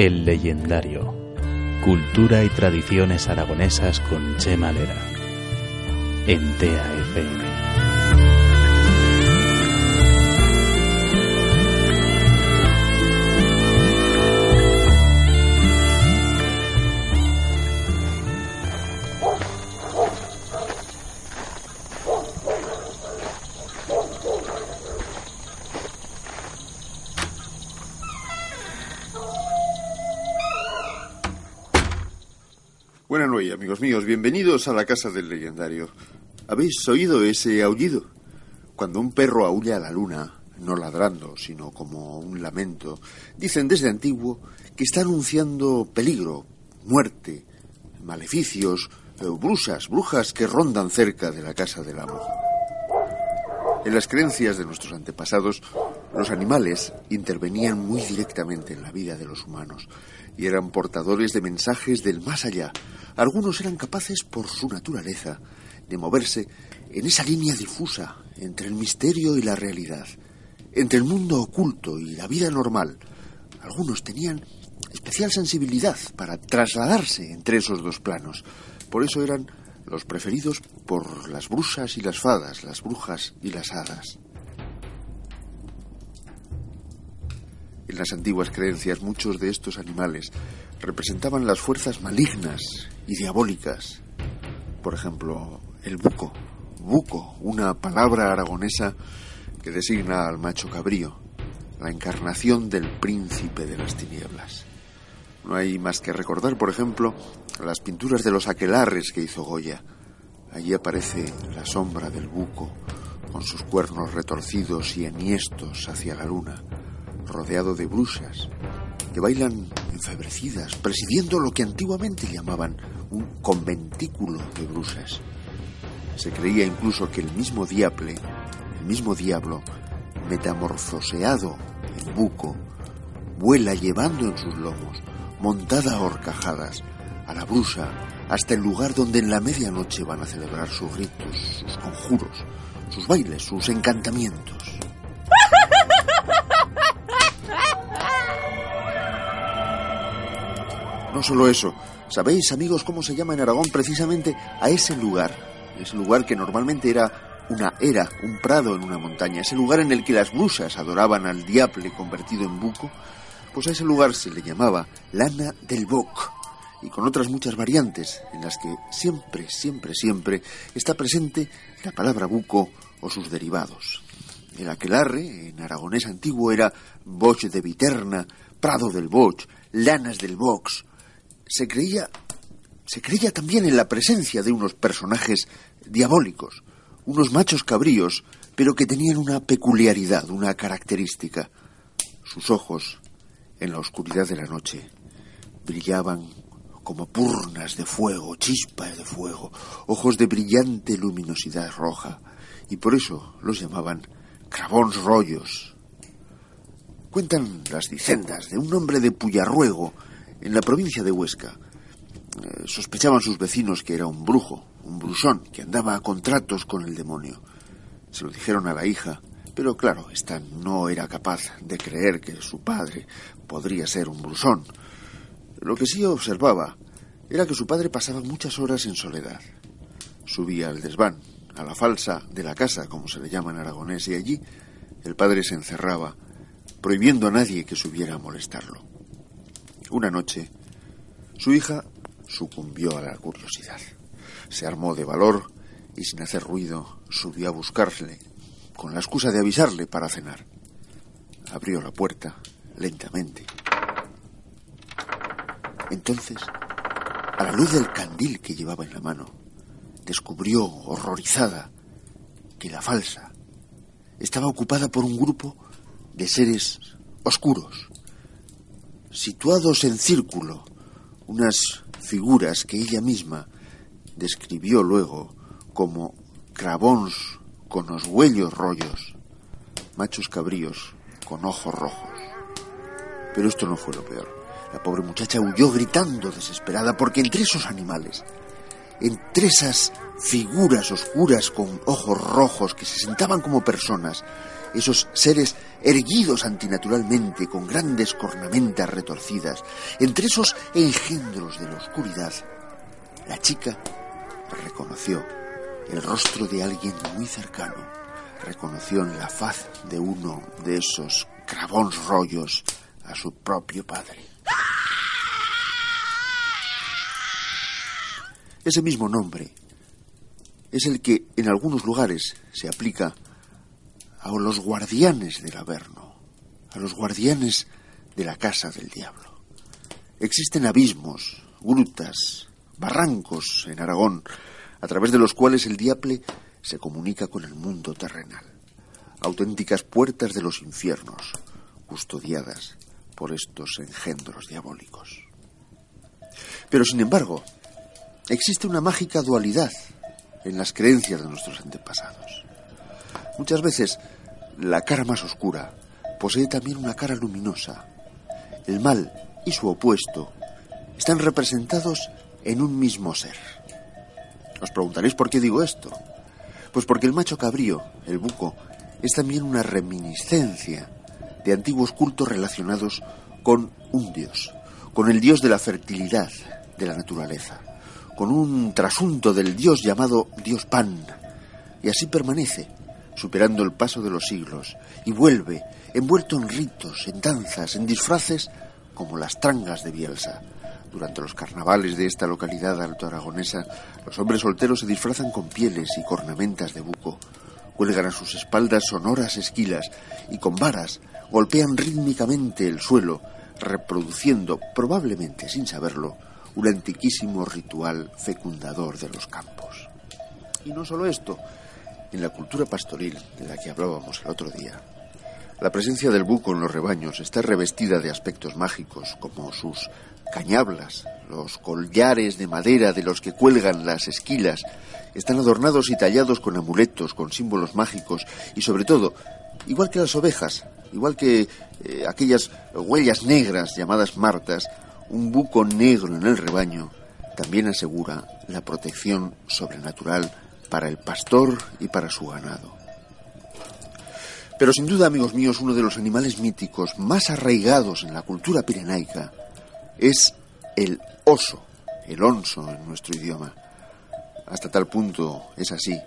El leyendario. Cultura y tradiciones aragonesas con Chema Lera. En TEA Noches, amigos míos. Bienvenidos a la casa del legendario. ¿Habéis oído ese aullido? Cuando un perro aulla a la luna, no ladrando, sino como un lamento, dicen desde antiguo que está anunciando peligro, muerte, maleficios, eh, brusas, brujas que rondan cerca de la casa del amo. En las creencias de nuestros antepasados, los animales intervenían muy directamente en la vida de los humanos y eran portadores de mensajes del más allá. Algunos eran capaces, por su naturaleza, de moverse en esa línea difusa entre el misterio y la realidad, entre el mundo oculto y la vida normal. Algunos tenían especial sensibilidad para trasladarse entre esos dos planos. Por eso eran los preferidos por las brusas y las fadas, las brujas y las hadas. En las antiguas creencias muchos de estos animales representaban las fuerzas malignas y diabólicas. Por ejemplo, el buco. Buco, una palabra aragonesa que designa al macho cabrío, la encarnación del príncipe de las tinieblas. No hay más que recordar, por ejemplo, las pinturas de los aquelarres que hizo Goya. Allí aparece la sombra del buco, con sus cuernos retorcidos y enhiestos hacia la luna, rodeado de brusas que bailan enfebrecidas, presidiendo lo que antiguamente llamaban un conventículo de brusas. Se creía incluso que el mismo diable, el mismo diablo, metamorfoseado en buco, vuela llevando en sus lomos, montada a horcajadas, a la brusa, hasta el lugar donde en la medianoche van a celebrar sus ritos, sus conjuros, sus bailes, sus encantamientos. No solo eso, ¿sabéis, amigos, cómo se llama en Aragón precisamente a ese lugar? Ese lugar que normalmente era una era, un prado en una montaña, ese lugar en el que las brusas adoraban al diable convertido en buco, pues a ese lugar se le llamaba Lana del Boc, y con otras muchas variantes en las que siempre, siempre, siempre está presente la palabra buco o sus derivados. El aquelarre, en aragonés antiguo, era Boch de Viterna, Prado del Boch, Lanas del Box, se creía se creía también en la presencia de unos personajes diabólicos, unos machos cabríos, pero que tenían una peculiaridad, una característica. Sus ojos, en la oscuridad de la noche, brillaban como purnas de fuego, chispas de fuego, ojos de brillante luminosidad roja, y por eso los llamaban crabons rollos. Cuentan las dicendas de un hombre de Puyarruego, en la provincia de Huesca. Eh, sospechaban sus vecinos que era un brujo, un brusón, que andaba a contratos con el demonio. Se lo dijeron a la hija, pero claro, esta no era capaz de creer que su padre podría ser un brusón. Lo que sí observaba era que su padre pasaba muchas horas en soledad. Subía al desván, a la falsa de la casa, como se le llama en aragonés, y allí el padre se encerraba, prohibiendo a nadie que subiera a molestarlo. Una noche, su hija sucumbió a la curiosidad. Se armó de valor y sin hacer ruido subió a buscarle, con la excusa de avisarle para cenar. Abrió la puerta lentamente. Entonces, a la luz del candil que llevaba en la mano, descubrió, horrorizada, que la falsa estaba ocupada por un grupo de seres oscuros, situados en círculo, unas figuras que ella misma describió luego como crabons con los huellos rollos, machos cabríos con ojos rojos. Pero esto no fue lo peor. La pobre muchacha huyó gritando desesperada porque entre esos animales, entre esas figuras oscuras con ojos rojos que se sentaban como personas esos seres erguidos antinaturalmente con grandes cornamentas retorcidas, entre esos engendros de la oscuridad, la chica reconoció el rostro de alguien muy cercano, reconoció en la faz de uno de esos cravons rollos a su propio padre. Ese mismo nombre es el que en algunos lugares se aplica a los guardianes del Averno, a los guardianes de la casa del diablo. Existen abismos, grutas, barrancos en Aragón, a través de los cuales el diable se comunica con el mundo terrenal. Auténticas puertas de los infiernos, custodiadas por estos engendros diabólicos. Pero, sin embargo, existe una mágica dualidad en las creencias de nuestros antepasados. Muchas veces la cara más oscura posee también una cara luminosa. El mal y su opuesto están representados en un mismo ser. Os preguntaréis por qué digo esto. Pues porque el macho cabrío, el buco, es también una reminiscencia de antiguos cultos relacionados con un dios, con el dios de la fertilidad de la naturaleza, con un trasunto del dios llamado Dios Pan, y así permanece, superando el paso de los siglos, y vuelve, envuelto en ritos, en danzas, en disfraces, como las trangas de Bielsa. Durante los carnavales de esta localidad alto aragonesa, los hombres solteros se disfrazan con pieles y cornamentas de buco, cuelgan a sus espaldas sonoras esquilas y con varas golpean rítmicamente el suelo, reproduciendo, probablemente sin saberlo, un antiquísimo ritual fecundador de los campos. Y no solo esto, en la cultura pastoril de la que hablábamos el otro día, la presencia del buco en los rebaños está revestida de aspectos mágicos, como sus cañablas, los collares de madera de los que cuelgan las esquilas, están adornados y tallados con amuletos, con símbolos mágicos y sobre todo, igual que las ovejas, igual que eh, aquellas huellas negras llamadas martas, un buco negro en el rebaño también asegura la protección sobrenatural para el pastor y para su ganado. Pero sin duda, amigos míos, uno de los animales míticos más arraigados en la cultura pirenaica es el oso, el onso en nuestro idioma. Hasta tal punto es así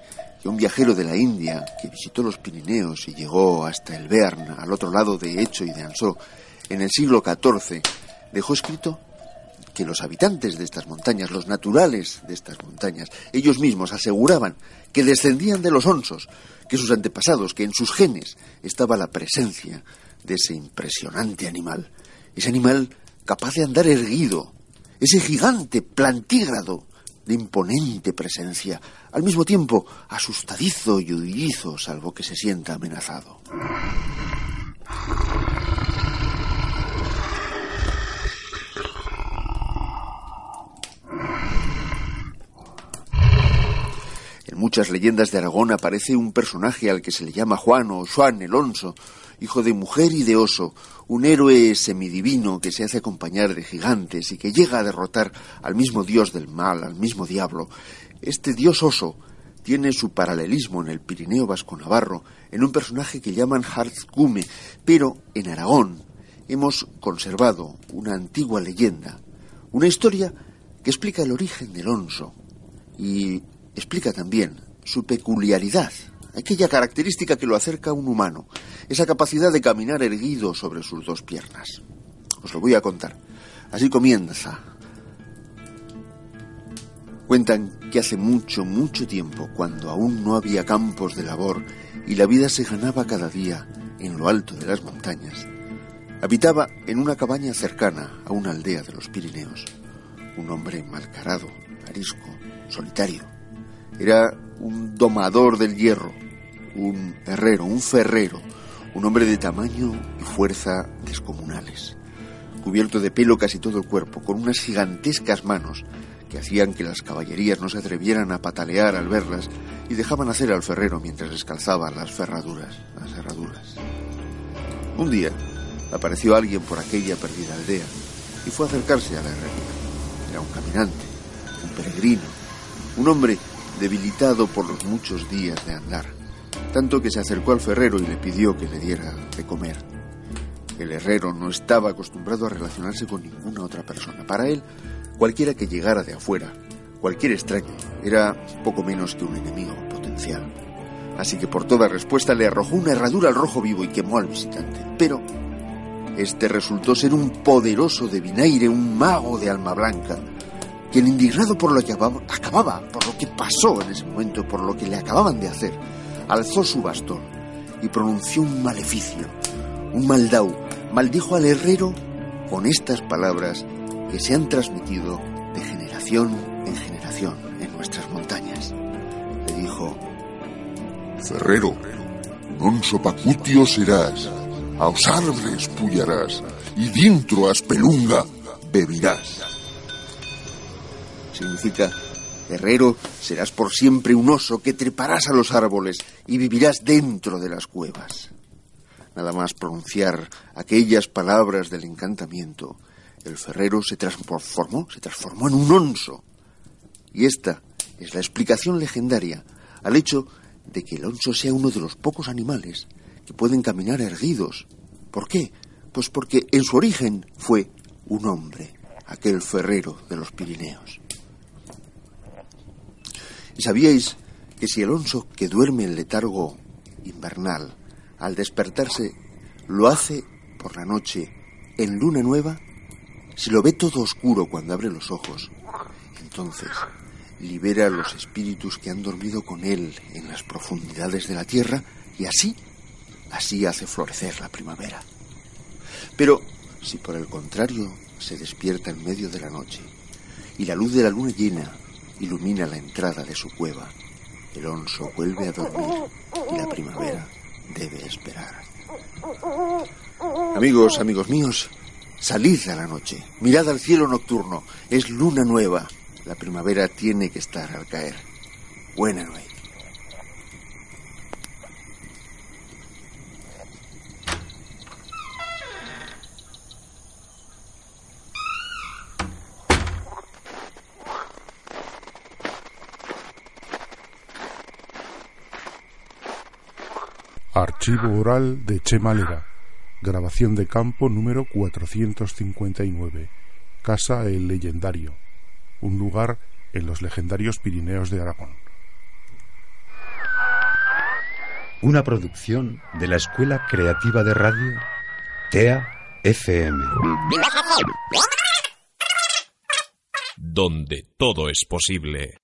que un viajero de la India que visitó los Pirineos y llegó hasta el Bearn, al otro lado de Hecho y de Ansó, en el siglo XIV, dejó escrito que los habitantes de estas montañas, los naturales de estas montañas, ellos mismos aseguraban que descendían de los onsos, que sus antepasados, que en sus genes estaba la presencia de ese impresionante animal, ese animal capaz de andar erguido, ese gigante plantígrado de imponente presencia, al mismo tiempo asustadizo y huidizo, salvo que se sienta amenazado. Muchas leyendas de Aragón aparece un personaje al que se le llama Juan o Juan el Onso, hijo de mujer y de oso, un héroe semidivino que se hace acompañar de gigantes y que llega a derrotar al mismo dios del mal, al mismo diablo. Este dios oso tiene su paralelismo en el Pirineo vasco-navarro en un personaje que llaman Harzgume, pero en Aragón hemos conservado una antigua leyenda, una historia que explica el origen del onso y explica también su peculiaridad, aquella característica que lo acerca a un humano, esa capacidad de caminar erguido sobre sus dos piernas. Os lo voy a contar. Así comienza. Cuentan que hace mucho, mucho tiempo, cuando aún no había campos de labor y la vida se ganaba cada día en lo alto de las montañas, habitaba en una cabaña cercana a una aldea de los Pirineos un hombre malcarado, arisco, solitario. Era un domador del hierro, un herrero, un ferrero, un hombre de tamaño y fuerza descomunales, cubierto de pelo casi todo el cuerpo, con unas gigantescas manos que hacían que las caballerías no se atrevieran a patalear al verlas y dejaban hacer al ferrero mientras les calzaba las ferraduras, las herraduras. Un día apareció alguien por aquella perdida aldea y fue a acercarse a la herrería. Era un caminante, un peregrino, un hombre debilitado por los muchos días de andar tanto que se acercó al ferrero y le pidió que le diera de comer. El herrero no estaba acostumbrado a relacionarse con ninguna otra persona. Para él, cualquiera que llegara de afuera, cualquier extraño, era poco menos que un enemigo potencial. Así que por toda respuesta le arrojó una herradura al rojo vivo y quemó al visitante. Pero este resultó ser un poderoso de vinaire, un mago de alma blanca, quien indignado por lo que acababa, por lo que pasó en ese momento, por lo que le acababan de hacer, alzó su bastón y pronunció un maleficio, un maldau, maldijo al herrero con estas palabras que se han transmitido de generación en generación en nuestras montañas. Le dijo, Ferrero, non sopacutio serás, aos árboles pullarás, y dentro a espelunga beberás significa Herrero, serás por siempre un oso que treparás a los árboles y vivirás dentro de las cuevas. Nada más pronunciar aquellas palabras del encantamiento, el ferrero se transformó, se transformó en un onso. Y esta es la explicación legendaria al hecho de que el onso sea uno de los pocos animales que pueden caminar erguidos. ¿Por qué? Pues porque en su origen fue un hombre, aquel ferrero de los Pirineos. ¿Y sabíais que si el onso que duerme en letargo invernal, al despertarse, lo hace por la noche en luna nueva, si lo ve todo oscuro cuando abre los ojos, entonces libera a los espíritus que han dormido con él en las profundidades de la tierra y así, así hace florecer la primavera. Pero si por el contrario se despierta en medio de la noche y la luz de la luna llena ilumina la entrada de su cueva. El onso vuelve a dormir y la primavera debe esperar. Amigos, amigos míos, salid a la noche, mirad al cielo nocturno, es luna nueva, la primavera tiene que estar al caer. Buena noche. Archivo oral de Chema Lera. Grabación de campo número 459. Casa El Leyendario. Un lugar en los legendarios Pirineos de Aragón. Una producción de la Escuela Creativa de Radio TEA FM. Donde todo es posible.